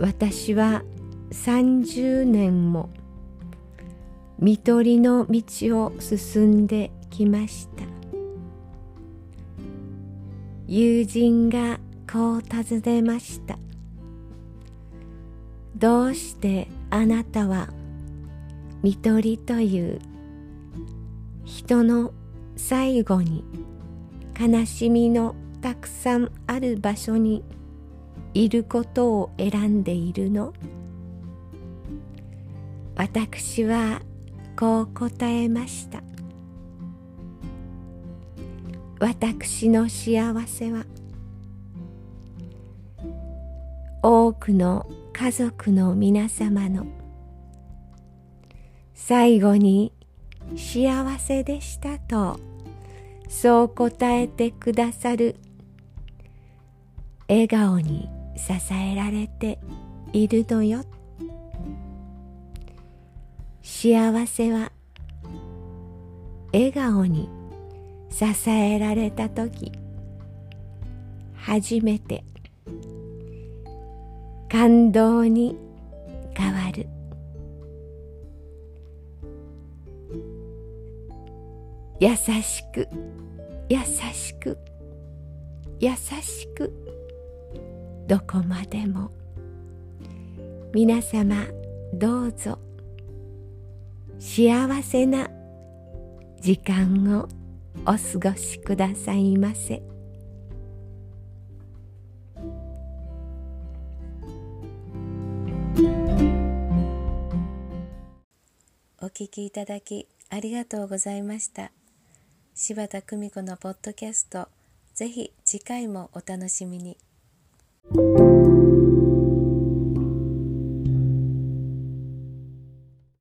私は30年も見取りの道を進んできました。友人がこう尋ねました。どうしてあなたは見取りという人の最後に悲しみのたくさんある場所にいることを選んでいるの？私はこう答えました。私の幸せは多くの家族の皆様の最後に幸せでしたとそう答えてくださる笑顔に支えられているのよ。幸せは笑顔に支えられた時初めて感動に変わる。優しく優しく優しく。どこまでも皆様どうぞ幸せな時間をお過ごしくださいませ。お聞きいただきありがとうございました。柴田久美子のポッドキャストぜひ次回もお楽しみに。